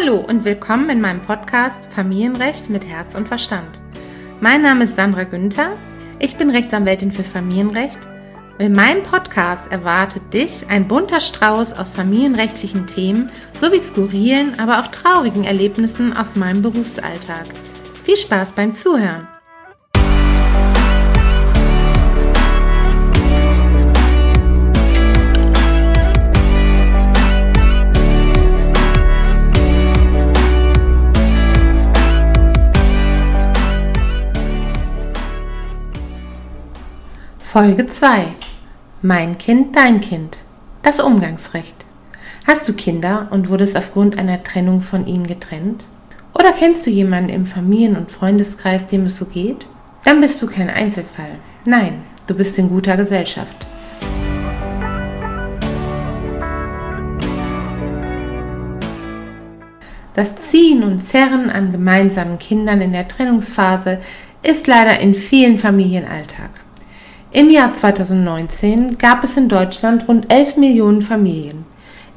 Hallo und willkommen in meinem Podcast Familienrecht mit Herz und Verstand. Mein Name ist Sandra Günther. Ich bin Rechtsanwältin für Familienrecht und in meinem Podcast erwartet dich ein bunter Strauß aus familienrechtlichen Themen sowie skurrilen, aber auch traurigen Erlebnissen aus meinem Berufsalltag. Viel Spaß beim Zuhören! Folge 2 Mein Kind, dein Kind. Das Umgangsrecht. Hast du Kinder und wurdest aufgrund einer Trennung von ihnen getrennt? Oder kennst du jemanden im Familien- und Freundeskreis, dem es so geht? Dann bist du kein Einzelfall. Nein, du bist in guter Gesellschaft. Das Ziehen und Zerren an gemeinsamen Kindern in der Trennungsphase ist leider in vielen Familien Alltag. Im Jahr 2019 gab es in Deutschland rund 11 Millionen Familien.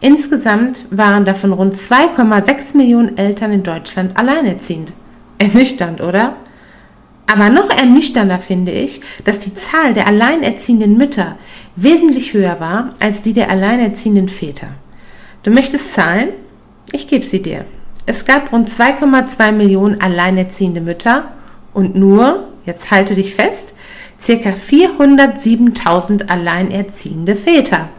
Insgesamt waren davon rund 2,6 Millionen Eltern in Deutschland alleinerziehend. Ernüchternd, oder? Aber noch ernüchternder finde ich, dass die Zahl der alleinerziehenden Mütter wesentlich höher war als die der alleinerziehenden Väter. Du möchtest Zahlen? Ich gebe sie dir. Es gab rund 2,2 Millionen alleinerziehende Mütter und nur, jetzt halte dich fest, ca. 407.000 alleinerziehende Väter.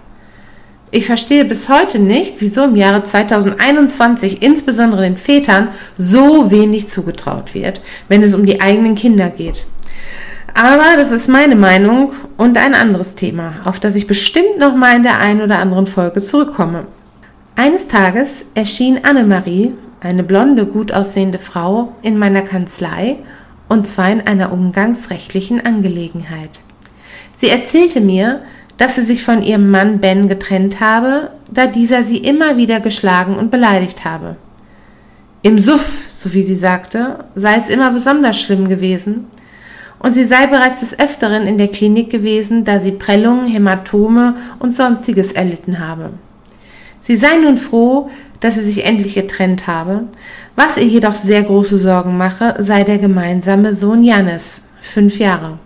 Ich verstehe bis heute nicht, wieso im Jahre 2021 insbesondere den Vätern so wenig zugetraut wird, wenn es um die eigenen Kinder geht. Aber das ist meine Meinung und ein anderes Thema, auf das ich bestimmt noch mal in der einen oder anderen Folge zurückkomme. Eines Tages erschien Annemarie, eine blonde, gut aussehende Frau, in meiner Kanzlei und zwar in einer umgangsrechtlichen Angelegenheit. Sie erzählte mir, dass sie sich von ihrem Mann Ben getrennt habe, da dieser sie immer wieder geschlagen und beleidigt habe. Im Suff, so wie sie sagte, sei es immer besonders schlimm gewesen, und sie sei bereits des Öfteren in der Klinik gewesen, da sie Prellungen, Hämatome und sonstiges erlitten habe. Sie sei nun froh, dass sie sich endlich getrennt habe. Was ihr jedoch sehr große Sorgen mache, sei der gemeinsame Sohn Jannis, fünf Jahre.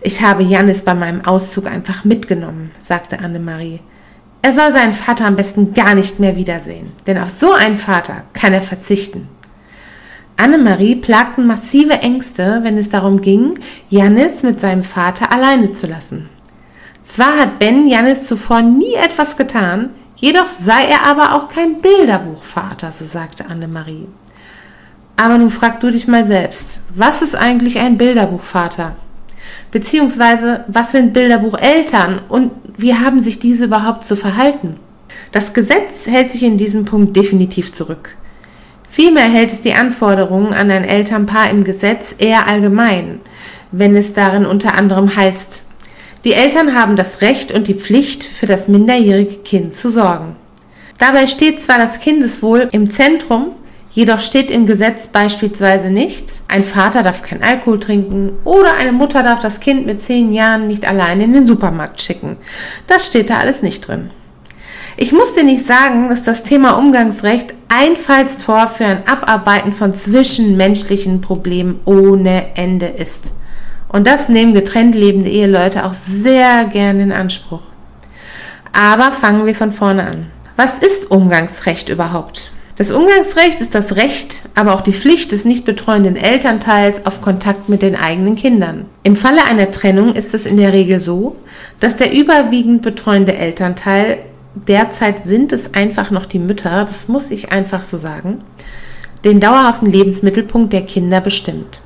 Ich habe Jannis bei meinem Auszug einfach mitgenommen, sagte Annemarie. Er soll seinen Vater am besten gar nicht mehr wiedersehen, denn auf so einen Vater kann er verzichten. Annemarie plagten massive Ängste, wenn es darum ging, Jannis mit seinem Vater alleine zu lassen. Zwar hat Ben Jannis zuvor nie etwas getan, Jedoch sei er aber auch kein Bilderbuchvater, so sagte Annemarie. Aber nun frag du dich mal selbst, was ist eigentlich ein Bilderbuchvater? Beziehungsweise, was sind Bilderbucheltern und wie haben sich diese überhaupt zu verhalten? Das Gesetz hält sich in diesem Punkt definitiv zurück. Vielmehr hält es die Anforderungen an ein Elternpaar im Gesetz eher allgemein, wenn es darin unter anderem heißt, die Eltern haben das Recht und die Pflicht, für das minderjährige Kind zu sorgen. Dabei steht zwar das Kindeswohl im Zentrum, jedoch steht im Gesetz beispielsweise nicht, ein Vater darf kein Alkohol trinken oder eine Mutter darf das Kind mit zehn Jahren nicht allein in den Supermarkt schicken. Das steht da alles nicht drin. Ich muss dir nicht sagen, dass das Thema Umgangsrecht Einfallstor für ein Abarbeiten von zwischenmenschlichen Problemen ohne Ende ist. Und das nehmen getrennt lebende Eheleute auch sehr gern in Anspruch. Aber fangen wir von vorne an. Was ist Umgangsrecht überhaupt? Das Umgangsrecht ist das Recht, aber auch die Pflicht des nicht betreuenden Elternteils auf Kontakt mit den eigenen Kindern. Im Falle einer Trennung ist es in der Regel so, dass der überwiegend betreuende Elternteil, derzeit sind es einfach noch die Mütter, das muss ich einfach so sagen, den dauerhaften Lebensmittelpunkt der Kinder bestimmt.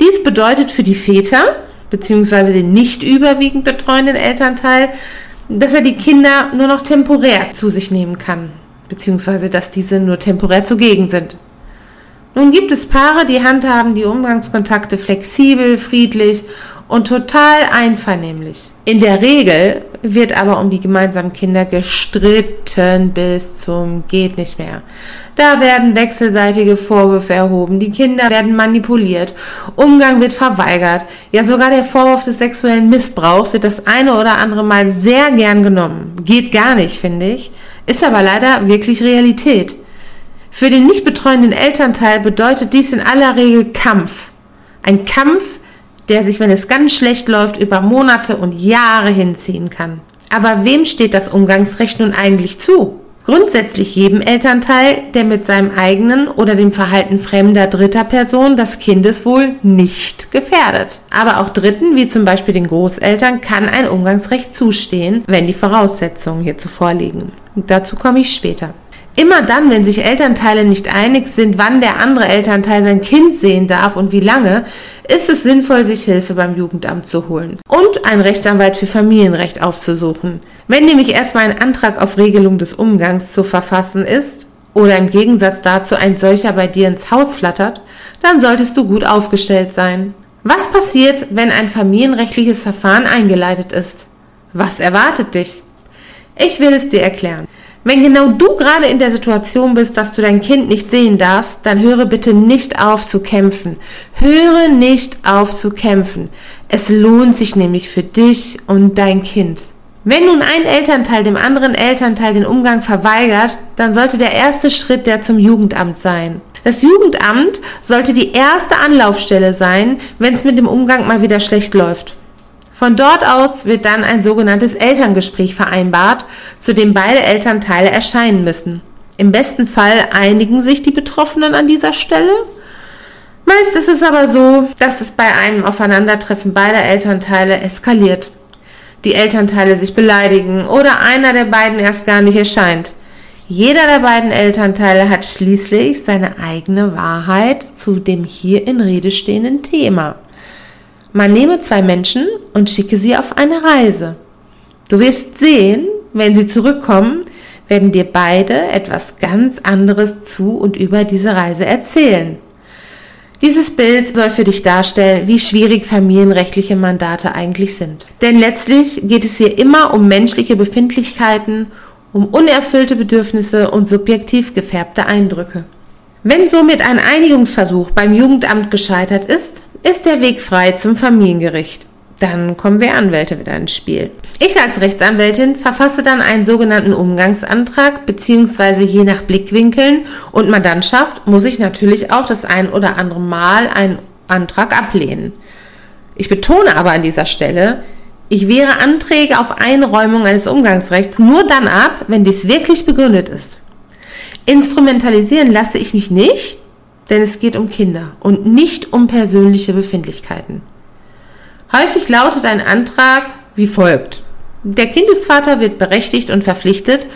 Dies bedeutet für die Väter bzw. den nicht überwiegend betreuenden Elternteil, dass er die Kinder nur noch temporär zu sich nehmen kann, beziehungsweise dass diese nur temporär zugegen sind. Nun gibt es Paare, die handhaben die Umgangskontakte flexibel, friedlich und total einvernehmlich. In der Regel wird aber um die gemeinsamen Kinder gestritten bis zum geht nicht mehr. Da werden wechselseitige Vorwürfe erhoben, die Kinder werden manipuliert, Umgang wird verweigert, ja sogar der Vorwurf des sexuellen Missbrauchs wird das eine oder andere Mal sehr gern genommen. Geht gar nicht, finde ich, ist aber leider wirklich Realität. Für den nicht betreuenden Elternteil bedeutet dies in aller Regel Kampf. Ein Kampf, der sich, wenn es ganz schlecht läuft, über Monate und Jahre hinziehen kann. Aber wem steht das Umgangsrecht nun eigentlich zu? Grundsätzlich jedem Elternteil, der mit seinem eigenen oder dem Verhalten fremder dritter Person das Kindeswohl nicht gefährdet. Aber auch Dritten, wie zum Beispiel den Großeltern, kann ein Umgangsrecht zustehen, wenn die Voraussetzungen hierzu vorliegen. dazu komme ich später. Immer dann, wenn sich Elternteile nicht einig sind, wann der andere Elternteil sein Kind sehen darf und wie lange, ist es sinnvoll, sich Hilfe beim Jugendamt zu holen und einen Rechtsanwalt für Familienrecht aufzusuchen. Wenn nämlich erstmal ein Antrag auf Regelung des Umgangs zu verfassen ist oder im Gegensatz dazu ein solcher bei dir ins Haus flattert, dann solltest du gut aufgestellt sein. Was passiert, wenn ein familienrechtliches Verfahren eingeleitet ist? Was erwartet dich? Ich will es dir erklären. Wenn genau du gerade in der Situation bist, dass du dein Kind nicht sehen darfst, dann höre bitte nicht auf zu kämpfen. Höre nicht auf zu kämpfen. Es lohnt sich nämlich für dich und dein Kind. Wenn nun ein Elternteil dem anderen Elternteil den Umgang verweigert, dann sollte der erste Schritt der zum Jugendamt sein. Das Jugendamt sollte die erste Anlaufstelle sein, wenn es mit dem Umgang mal wieder schlecht läuft. Von dort aus wird dann ein sogenanntes Elterngespräch vereinbart, zu dem beide Elternteile erscheinen müssen. Im besten Fall einigen sich die Betroffenen an dieser Stelle. Meist ist es aber so, dass es bei einem Aufeinandertreffen beider Elternteile eskaliert. Die Elternteile sich beleidigen oder einer der beiden erst gar nicht erscheint. Jeder der beiden Elternteile hat schließlich seine eigene Wahrheit zu dem hier in Rede stehenden Thema. Man nehme zwei Menschen und schicke sie auf eine Reise. Du wirst sehen, wenn sie zurückkommen, werden dir beide etwas ganz anderes zu und über diese Reise erzählen. Dieses Bild soll für dich darstellen, wie schwierig familienrechtliche Mandate eigentlich sind. Denn letztlich geht es hier immer um menschliche Befindlichkeiten, um unerfüllte Bedürfnisse und subjektiv gefärbte Eindrücke. Wenn somit ein Einigungsversuch beim Jugendamt gescheitert ist, ist der Weg frei zum Familiengericht. Dann kommen wir Anwälte wieder ins Spiel. Ich als Rechtsanwältin verfasse dann einen sogenannten Umgangsantrag, beziehungsweise je nach Blickwinkeln und Mandantschaft muss ich natürlich auch das ein oder andere Mal einen Antrag ablehnen. Ich betone aber an dieser Stelle, ich wehre Anträge auf Einräumung eines Umgangsrechts nur dann ab, wenn dies wirklich begründet ist. Instrumentalisieren lasse ich mich nicht, denn es geht um Kinder und nicht um persönliche Befindlichkeiten. Häufig lautet ein Antrag wie folgt. Der Kindesvater wird berechtigt und verpflichtet,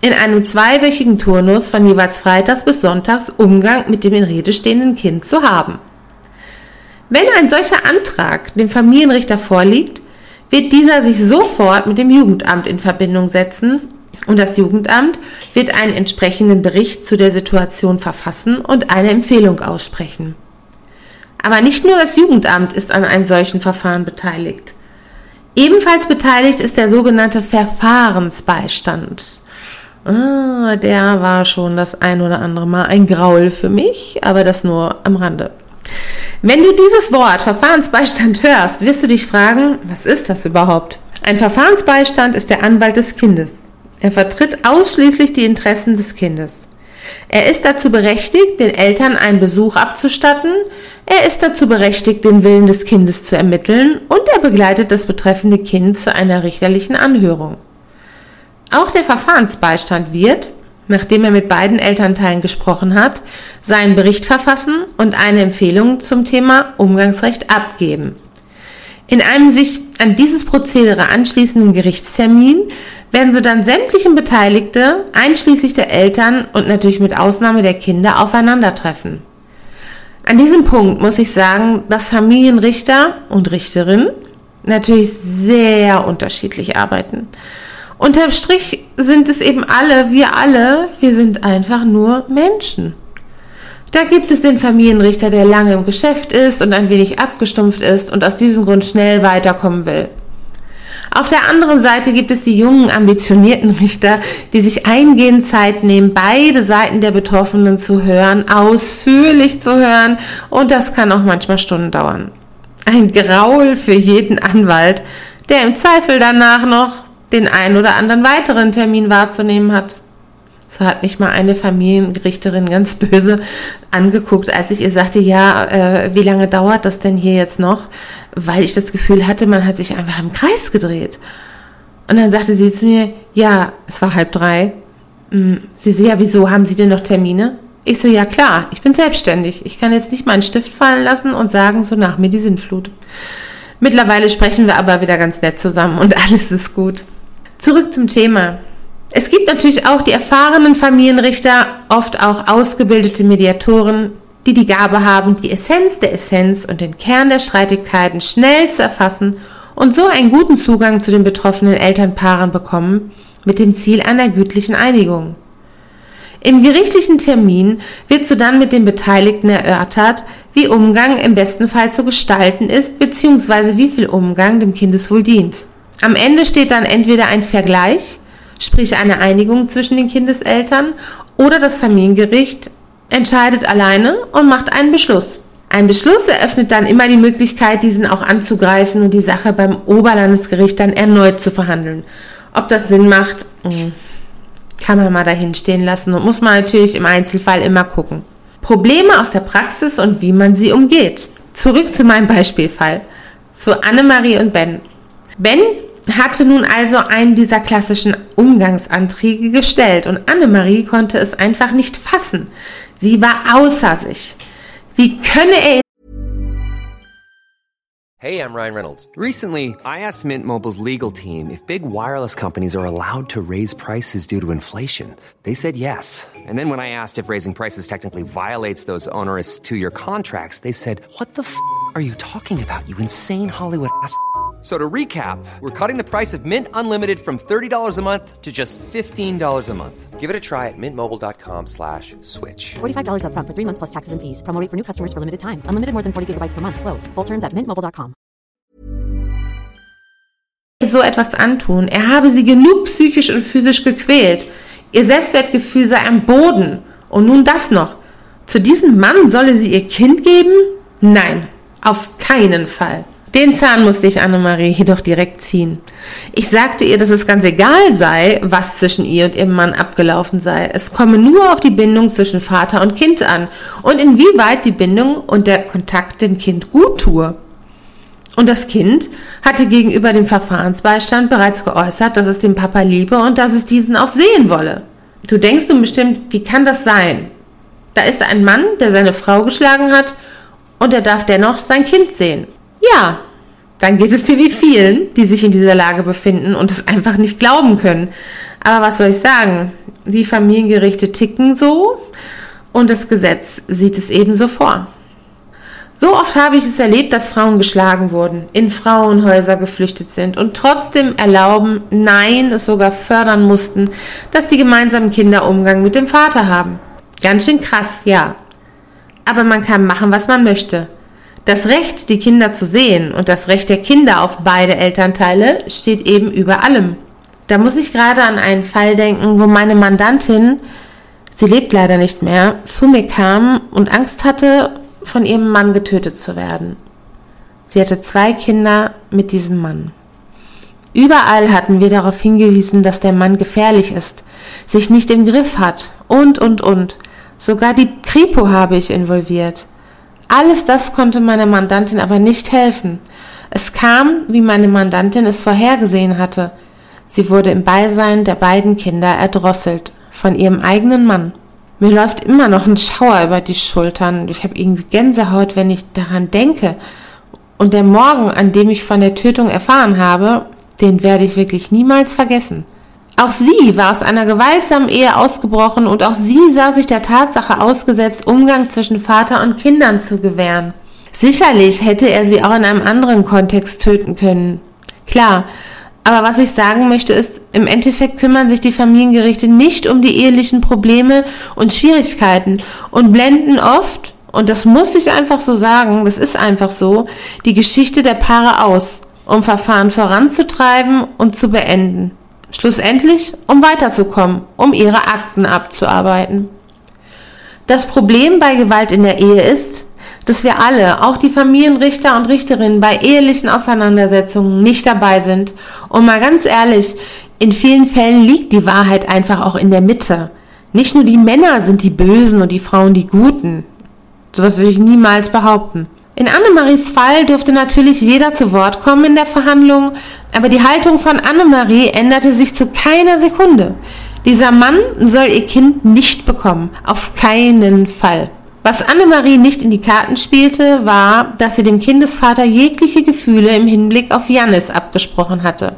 in einem zweiwöchigen Turnus von jeweils Freitags bis Sonntags Umgang mit dem in Rede stehenden Kind zu haben. Wenn ein solcher Antrag dem Familienrichter vorliegt, wird dieser sich sofort mit dem Jugendamt in Verbindung setzen und das Jugendamt wird einen entsprechenden Bericht zu der Situation verfassen und eine Empfehlung aussprechen. Aber nicht nur das Jugendamt ist an einem solchen Verfahren beteiligt. Ebenfalls beteiligt ist der sogenannte Verfahrensbeistand. Ah, der war schon das ein oder andere Mal ein Graul für mich, aber das nur am Rande. Wenn du dieses Wort Verfahrensbeistand hörst, wirst du dich fragen, was ist das überhaupt? Ein Verfahrensbeistand ist der Anwalt des Kindes. Er vertritt ausschließlich die Interessen des Kindes. Er ist dazu berechtigt, den Eltern einen Besuch abzustatten, er ist dazu berechtigt, den Willen des Kindes zu ermitteln und er begleitet das betreffende Kind zu einer richterlichen Anhörung. Auch der Verfahrensbeistand wird, nachdem er mit beiden Elternteilen gesprochen hat, seinen Bericht verfassen und eine Empfehlung zum Thema Umgangsrecht abgeben. In einem sich an dieses Prozedere anschließenden Gerichtstermin werden so dann sämtlichen Beteiligte, einschließlich der Eltern und natürlich mit Ausnahme der Kinder, aufeinandertreffen. An diesem Punkt muss ich sagen, dass Familienrichter und Richterinnen natürlich sehr unterschiedlich arbeiten. Unterm Strich sind es eben alle, wir alle, wir sind einfach nur Menschen. Da gibt es den Familienrichter, der lange im Geschäft ist und ein wenig abgestumpft ist und aus diesem Grund schnell weiterkommen will. Auf der anderen Seite gibt es die jungen, ambitionierten Richter, die sich eingehend Zeit nehmen, beide Seiten der Betroffenen zu hören, ausführlich zu hören und das kann auch manchmal Stunden dauern. Ein Graul für jeden Anwalt, der im Zweifel danach noch den einen oder anderen weiteren Termin wahrzunehmen hat. So hat mich mal eine Familiengerichterin ganz böse angeguckt, als ich ihr sagte, ja, äh, wie lange dauert das denn hier jetzt noch? Weil ich das Gefühl hatte, man hat sich einfach im Kreis gedreht. Und dann sagte sie zu mir, ja, es war halb drei. Hm, sie so, ja, wieso, haben Sie denn noch Termine? Ich so, ja klar, ich bin selbstständig. Ich kann jetzt nicht meinen Stift fallen lassen und sagen, so nach mir die Sinnflut. Mittlerweile sprechen wir aber wieder ganz nett zusammen und alles ist gut. Zurück zum Thema. Es gibt natürlich auch die erfahrenen Familienrichter, oft auch ausgebildete Mediatoren, die die Gabe haben, die Essenz der Essenz und den Kern der Streitigkeiten schnell zu erfassen und so einen guten Zugang zu den betroffenen Elternpaaren bekommen, mit dem Ziel einer gütlichen Einigung. Im gerichtlichen Termin wird so dann mit den Beteiligten erörtert, wie Umgang im besten Fall zu gestalten ist, bzw. wie viel Umgang dem Kindeswohl dient. Am Ende steht dann entweder ein Vergleich, sprich eine Einigung zwischen den Kindeseltern, oder das Familiengericht entscheidet alleine und macht einen Beschluss. Ein Beschluss eröffnet dann immer die Möglichkeit, diesen auch anzugreifen und die Sache beim Oberlandesgericht dann erneut zu verhandeln. Ob das Sinn macht, hm, kann man mal dahin stehen lassen und muss man natürlich im Einzelfall immer gucken. Probleme aus der Praxis und wie man sie umgeht. Zurück zu meinem Beispielfall. Zu Annemarie und Ben. Ben hatte nun also einen dieser klassischen Umgangsanträge gestellt und Annemarie konnte es einfach nicht fassen. Sie war außer sich. Wie könne er Hey, I'm Ryan Reynolds. Recently, I asked Mint Mobile's legal team if big wireless companies are allowed to raise prices due to inflation. They said yes. And then when I asked if raising prices technically violates those onerous 2-year contracts, they said, "What the f*** are you talking about? You insane Hollywood ass." So to recap, we're cutting the price of Mint Unlimited from $30 a month to just $15 a month. Give it a try at mintmobile.com slash switch. $45 upfront for three months plus taxes and fees. Promo rate for new customers for limited time. Unlimited more than 40 gigabytes per month. Slows. Full terms at mintmobile.com. so etwas antun? Er habe sie genug psychisch und physisch gequält. Ihr Selbstwertgefühl sei am Boden. Und nun das noch. Zu diesem Mann solle sie ihr Kind geben? Nein, auf keinen Fall. Den Zahn musste ich Annemarie jedoch direkt ziehen. Ich sagte ihr, dass es ganz egal sei, was zwischen ihr und ihrem Mann abgelaufen sei. Es komme nur auf die Bindung zwischen Vater und Kind an und inwieweit die Bindung und der Kontakt dem Kind gut tue. Und das Kind hatte gegenüber dem Verfahrensbeistand bereits geäußert, dass es den Papa liebe und dass es diesen auch sehen wolle. Du denkst nun bestimmt, wie kann das sein? Da ist ein Mann, der seine Frau geschlagen hat und er darf dennoch sein Kind sehen. Ja, dann geht es dir wie vielen, die sich in dieser Lage befinden und es einfach nicht glauben können. Aber was soll ich sagen? Die Familiengerichte ticken so und das Gesetz sieht es ebenso vor. So oft habe ich es erlebt, dass Frauen geschlagen wurden, in Frauenhäuser geflüchtet sind und trotzdem erlauben, nein, es sogar fördern mussten, dass die gemeinsamen Kinder Umgang mit dem Vater haben. Ganz schön krass, ja. Aber man kann machen, was man möchte. Das Recht, die Kinder zu sehen und das Recht der Kinder auf beide Elternteile steht eben über allem. Da muss ich gerade an einen Fall denken, wo meine Mandantin, sie lebt leider nicht mehr, zu mir kam und Angst hatte, von ihrem Mann getötet zu werden. Sie hatte zwei Kinder mit diesem Mann. Überall hatten wir darauf hingewiesen, dass der Mann gefährlich ist, sich nicht im Griff hat und, und, und. Sogar die Kripo habe ich involviert. Alles das konnte meiner Mandantin aber nicht helfen. Es kam, wie meine Mandantin es vorhergesehen hatte. Sie wurde im Beisein der beiden Kinder erdrosselt von ihrem eigenen Mann. Mir läuft immer noch ein Schauer über die Schultern. Ich habe irgendwie Gänsehaut, wenn ich daran denke. Und der Morgen, an dem ich von der Tötung erfahren habe, den werde ich wirklich niemals vergessen. Auch sie war aus einer gewaltsamen Ehe ausgebrochen und auch sie sah sich der Tatsache ausgesetzt, Umgang zwischen Vater und Kindern zu gewähren. Sicherlich hätte er sie auch in einem anderen Kontext töten können. Klar, aber was ich sagen möchte ist, im Endeffekt kümmern sich die Familiengerichte nicht um die ehelichen Probleme und Schwierigkeiten und blenden oft, und das muss ich einfach so sagen, das ist einfach so, die Geschichte der Paare aus, um Verfahren voranzutreiben und zu beenden. Schlussendlich, um weiterzukommen, um ihre Akten abzuarbeiten. Das Problem bei Gewalt in der Ehe ist, dass wir alle, auch die Familienrichter und Richterinnen, bei ehelichen Auseinandersetzungen nicht dabei sind. Und mal ganz ehrlich, in vielen Fällen liegt die Wahrheit einfach auch in der Mitte. Nicht nur die Männer sind die Bösen und die Frauen die Guten. Sowas würde ich niemals behaupten. In Annemaries Fall durfte natürlich jeder zu Wort kommen in der Verhandlung, aber die Haltung von Annemarie änderte sich zu keiner Sekunde. Dieser Mann soll ihr Kind nicht bekommen, auf keinen Fall. Was Annemarie nicht in die Karten spielte, war, dass sie dem Kindesvater jegliche Gefühle im Hinblick auf Jannis abgesprochen hatte.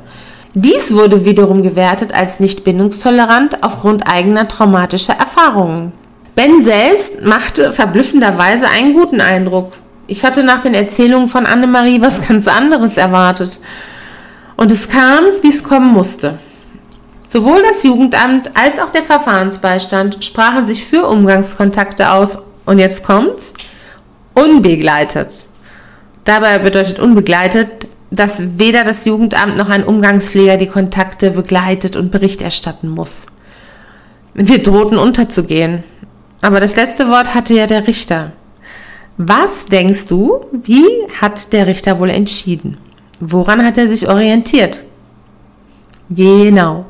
Dies wurde wiederum gewertet als nicht bindungstolerant aufgrund eigener traumatischer Erfahrungen. Ben selbst machte verblüffenderweise einen guten Eindruck. Ich hatte nach den Erzählungen von Annemarie was ganz anderes erwartet. Und es kam, wie es kommen musste. Sowohl das Jugendamt als auch der Verfahrensbeistand sprachen sich für Umgangskontakte aus und jetzt kommt's. Unbegleitet. Dabei bedeutet unbegleitet, dass weder das Jugendamt noch ein Umgangspfleger die Kontakte begleitet und Bericht erstatten muss. Wir drohten unterzugehen. Aber das letzte Wort hatte ja der Richter. Was denkst du, wie hat der Richter wohl entschieden? Woran hat er sich orientiert? Genau.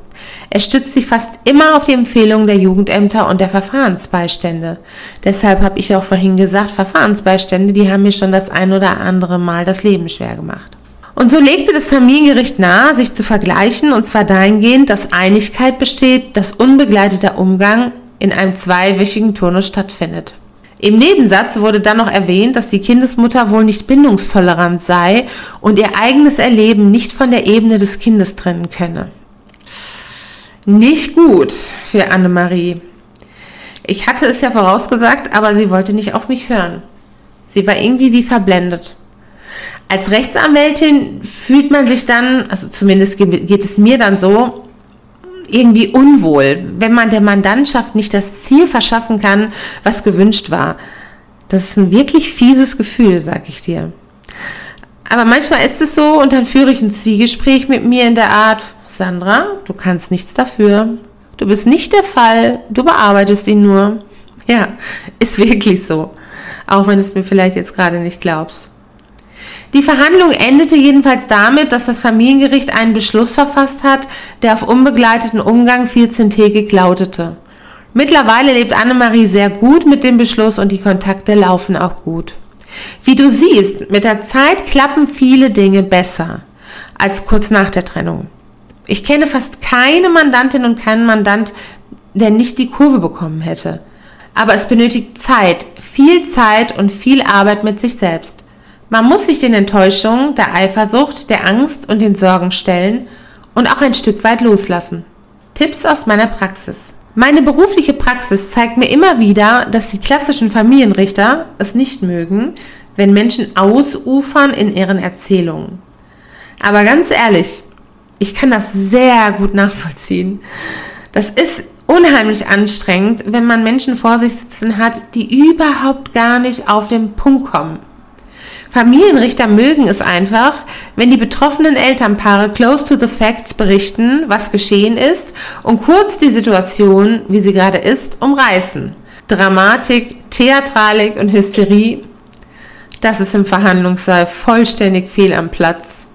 Er stützt sich fast immer auf die Empfehlungen der Jugendämter und der Verfahrensbeistände. Deshalb habe ich auch vorhin gesagt, Verfahrensbeistände, die haben mir schon das ein oder andere Mal das Leben schwer gemacht. Und so legte das Familiengericht nahe, sich zu vergleichen, und zwar dahingehend, dass Einigkeit besteht, dass unbegleiteter Umgang in einem zweiwöchigen Turnus stattfindet. Im Nebensatz wurde dann noch erwähnt, dass die Kindesmutter wohl nicht bindungstolerant sei und ihr eigenes Erleben nicht von der Ebene des Kindes trennen könne. Nicht gut für Annemarie. Ich hatte es ja vorausgesagt, aber sie wollte nicht auf mich hören. Sie war irgendwie wie verblendet. Als Rechtsanwältin fühlt man sich dann, also zumindest geht es mir dann so, irgendwie unwohl, wenn man der Mandantschaft nicht das Ziel verschaffen kann, was gewünscht war. Das ist ein wirklich fieses Gefühl, sag ich dir. Aber manchmal ist es so und dann führe ich ein Zwiegespräch mit mir in der Art, Sandra, du kannst nichts dafür. Du bist nicht der Fall, du bearbeitest ihn nur. Ja, ist wirklich so. Auch wenn du es mir vielleicht jetzt gerade nicht glaubst. Die Verhandlung endete jedenfalls damit, dass das Familiengericht einen Beschluss verfasst hat, der auf unbegleiteten Umgang 14-tägig lautete. Mittlerweile lebt Annemarie sehr gut mit dem Beschluss und die Kontakte laufen auch gut. Wie du siehst, mit der Zeit klappen viele Dinge besser als kurz nach der Trennung. Ich kenne fast keine Mandantin und keinen Mandant, der nicht die Kurve bekommen hätte. Aber es benötigt Zeit, viel Zeit und viel Arbeit mit sich selbst. Man muss sich den Enttäuschungen, der Eifersucht, der Angst und den Sorgen stellen und auch ein Stück weit loslassen. Tipps aus meiner Praxis. Meine berufliche Praxis zeigt mir immer wieder, dass die klassischen Familienrichter es nicht mögen, wenn Menschen ausufern in ihren Erzählungen. Aber ganz ehrlich, ich kann das sehr gut nachvollziehen. Das ist unheimlich anstrengend, wenn man Menschen vor sich sitzen hat, die überhaupt gar nicht auf den Punkt kommen. Familienrichter mögen es einfach, wenn die betroffenen Elternpaare close to the facts berichten, was geschehen ist und kurz die Situation, wie sie gerade ist, umreißen. Dramatik, Theatralik und Hysterie, das ist im Verhandlungssaal vollständig fehl am Platz.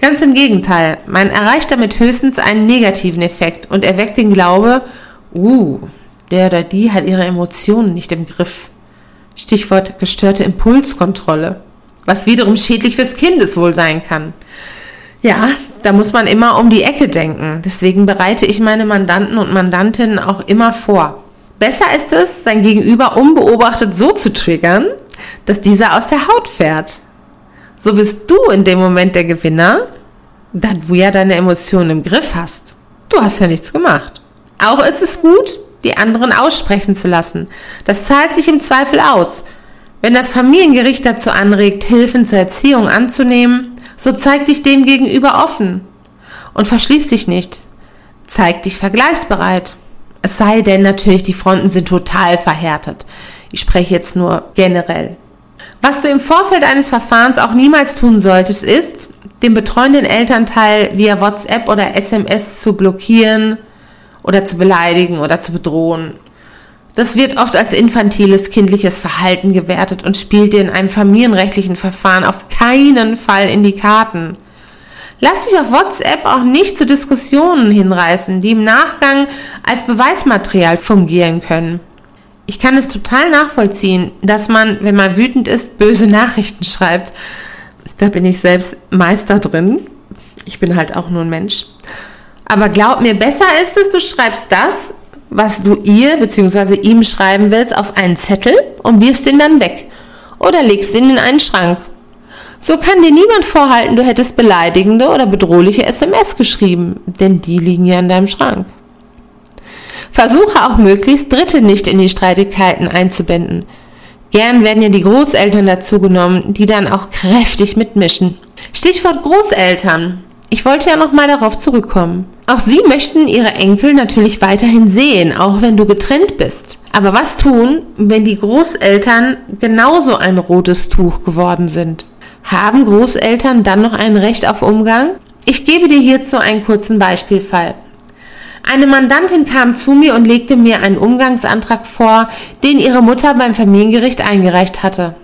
Ganz im Gegenteil, man erreicht damit höchstens einen negativen Effekt und erweckt den Glaube, uh, der oder die hat ihre Emotionen nicht im Griff. Stichwort gestörte Impulskontrolle, was wiederum schädlich fürs Kindeswohl sein kann. Ja, da muss man immer um die Ecke denken. Deswegen bereite ich meine Mandanten und Mandantinnen auch immer vor. Besser ist es, sein Gegenüber unbeobachtet so zu triggern, dass dieser aus der Haut fährt. So bist du in dem Moment der Gewinner, da du ja deine Emotionen im Griff hast. du hast ja nichts gemacht. Auch ist es gut, die anderen aussprechen zu lassen. Das zahlt sich im Zweifel aus. Wenn das Familiengericht dazu anregt, Hilfen zur Erziehung anzunehmen, so zeig dich dem gegenüber offen und verschließ dich nicht. Zeig dich vergleichsbereit. Es sei denn natürlich, die Fronten sind total verhärtet. Ich spreche jetzt nur generell. Was du im Vorfeld eines Verfahrens auch niemals tun solltest, ist, den betreuenden Elternteil via WhatsApp oder SMS zu blockieren oder zu beleidigen oder zu bedrohen. Das wird oft als infantiles kindliches Verhalten gewertet und spielt dir in einem familienrechtlichen Verfahren auf keinen Fall in die Karten. Lass dich auf WhatsApp auch nicht zu Diskussionen hinreißen, die im Nachgang als Beweismaterial fungieren können. Ich kann es total nachvollziehen, dass man, wenn man wütend ist, böse Nachrichten schreibt. Da bin ich selbst Meister drin. Ich bin halt auch nur ein Mensch. Aber glaub mir, besser ist es, du schreibst das, was du ihr bzw. ihm schreiben willst, auf einen Zettel und wirfst ihn dann weg. Oder legst ihn in einen Schrank so kann dir niemand vorhalten, du hättest beleidigende oder bedrohliche SMS geschrieben, denn die liegen ja in deinem Schrank. Versuche auch möglichst Dritte nicht in die Streitigkeiten einzubinden. Gern werden ja die Großeltern dazu genommen, die dann auch kräftig mitmischen. Stichwort Großeltern. Ich wollte ja noch mal darauf zurückkommen. Auch sie möchten ihre Enkel natürlich weiterhin sehen, auch wenn du getrennt bist. Aber was tun, wenn die Großeltern genauso ein rotes Tuch geworden sind? Haben Großeltern dann noch ein Recht auf Umgang? Ich gebe dir hierzu einen kurzen Beispielfall. Eine Mandantin kam zu mir und legte mir einen Umgangsantrag vor, den ihre Mutter beim Familiengericht eingereicht hatte.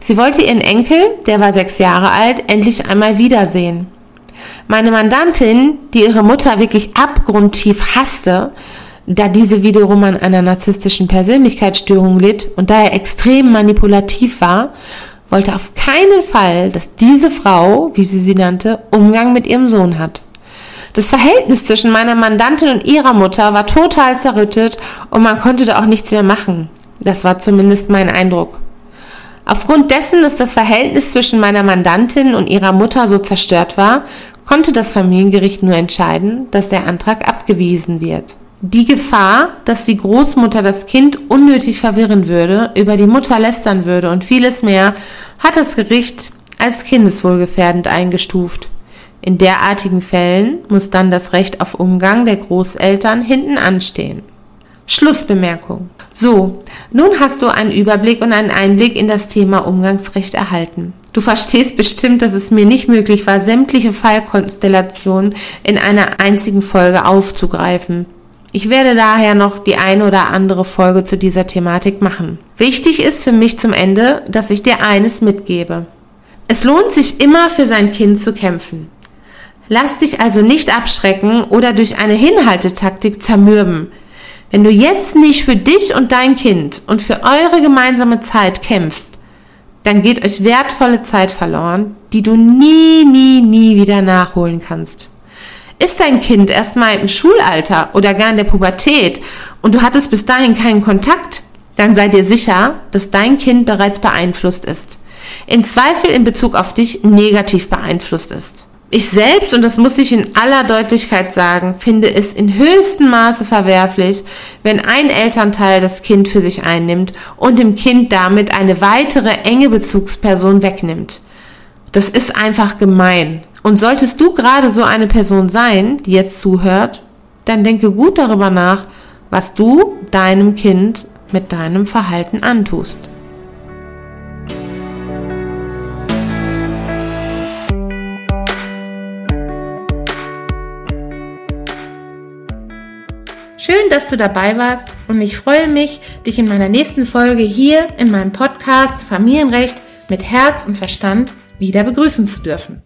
Sie wollte ihren Enkel, der war sechs Jahre alt, endlich einmal wiedersehen. Meine Mandantin, die ihre Mutter wirklich abgrundtief hasste, da diese wiederum an einer narzisstischen Persönlichkeitsstörung litt und daher extrem manipulativ war, wollte auf keinen Fall, dass diese Frau, wie sie sie nannte, Umgang mit ihrem Sohn hat. Das Verhältnis zwischen meiner Mandantin und ihrer Mutter war total zerrüttet und man konnte da auch nichts mehr machen. Das war zumindest mein Eindruck. Aufgrund dessen, dass das Verhältnis zwischen meiner Mandantin und ihrer Mutter so zerstört war, konnte das Familiengericht nur entscheiden, dass der Antrag abgewiesen wird. Die Gefahr, dass die Großmutter das Kind unnötig verwirren würde, über die Mutter lästern würde und vieles mehr, hat das Gericht als kindeswohlgefährdend eingestuft. In derartigen Fällen muss dann das Recht auf Umgang der Großeltern hinten anstehen. Schlussbemerkung. So, nun hast du einen Überblick und einen Einblick in das Thema Umgangsrecht erhalten. Du verstehst bestimmt, dass es mir nicht möglich war, sämtliche Fallkonstellationen in einer einzigen Folge aufzugreifen. Ich werde daher noch die eine oder andere Folge zu dieser Thematik machen. Wichtig ist für mich zum Ende, dass ich dir eines mitgebe. Es lohnt sich immer für sein Kind zu kämpfen. Lass dich also nicht abschrecken oder durch eine Hinhaltetaktik zermürben. Wenn du jetzt nicht für dich und dein Kind und für eure gemeinsame Zeit kämpfst, dann geht euch wertvolle Zeit verloren, die du nie, nie, nie wieder nachholen kannst. Ist dein Kind erstmal im Schulalter oder gar in der Pubertät und du hattest bis dahin keinen Kontakt, dann sei dir sicher, dass dein Kind bereits beeinflusst ist. Im Zweifel in Bezug auf dich negativ beeinflusst ist. Ich selbst, und das muss ich in aller Deutlichkeit sagen, finde es in höchstem Maße verwerflich, wenn ein Elternteil das Kind für sich einnimmt und dem Kind damit eine weitere enge Bezugsperson wegnimmt. Das ist einfach gemein. Und solltest du gerade so eine Person sein, die jetzt zuhört, dann denke gut darüber nach, was du deinem Kind mit deinem Verhalten antust. Schön, dass du dabei warst und ich freue mich, dich in meiner nächsten Folge hier in meinem Podcast Familienrecht mit Herz und Verstand wieder begrüßen zu dürfen.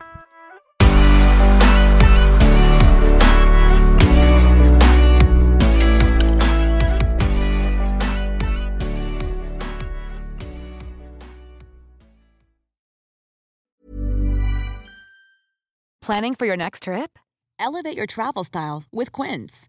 Planning for your next trip? Elevate your travel style with Quince.